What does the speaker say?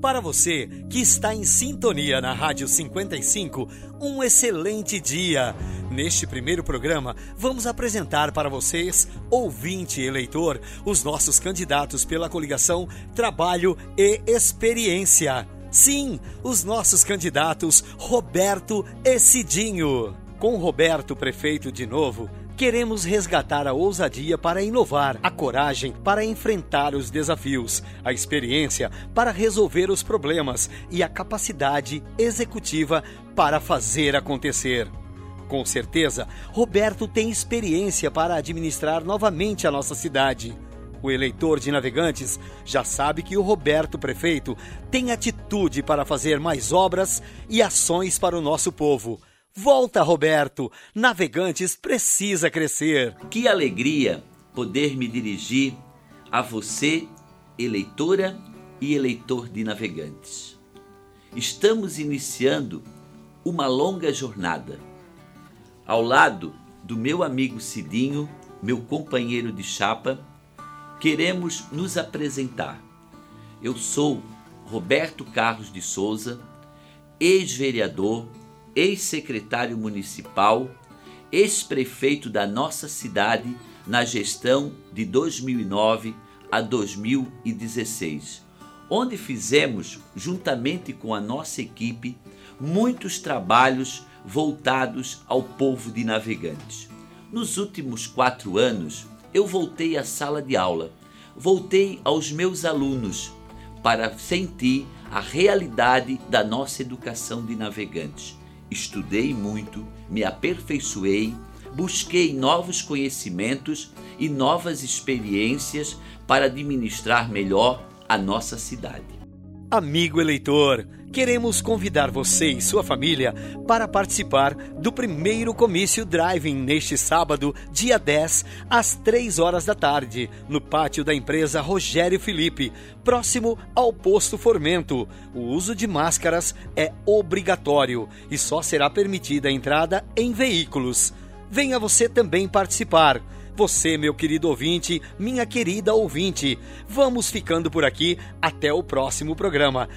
Para você que está em sintonia na Rádio 55, um excelente dia. Neste primeiro programa, vamos apresentar para vocês, ouvinte e eleitor, os nossos candidatos pela coligação Trabalho e Experiência. Sim, os nossos candidatos Roberto e Cidinho. Com Roberto prefeito de novo, Queremos resgatar a ousadia para inovar, a coragem para enfrentar os desafios, a experiência para resolver os problemas e a capacidade executiva para fazer acontecer. Com certeza, Roberto tem experiência para administrar novamente a nossa cidade. O eleitor de Navegantes já sabe que o Roberto Prefeito tem atitude para fazer mais obras e ações para o nosso povo Volta, Roberto! Navegantes precisa crescer. Que alegria poder me dirigir a você, eleitora e eleitor de Navegantes. Estamos iniciando uma longa jornada. Ao lado do meu amigo Cidinho, meu companheiro de chapa, queremos nos apresentar. Eu sou Roberto Carlos de Souza, ex-vereador ex-secretário municipal, ex-prefeito da nossa cidade na gestão de 2009 a 2016, onde fizemos, juntamente com a nossa equipe, muitos trabalhos voltados ao povo de navegantes. Nos últimos quatro anos, eu voltei à sala de aula, voltei aos meus alunos para sentir a realidade da nossa educação de navegantes Estudei muito, me aperfeiçoei, busquei novos conhecimentos e novas experiências para administrar melhor a nossa cidade. Amigo eleitor, queremos convidar você e sua família para participar do primeiro comício driving neste sábado, dia 10, às 3 horas da tarde, no pátio da empresa Rogério Felipe, próximo ao posto Formento. O uso de máscaras é obrigatório e só será permitida a entrada em veículos. Venha você também participar. Você, meu querido ouvinte, minha querida ouvinte, vamos ficando por aqui. Até o próximo programa.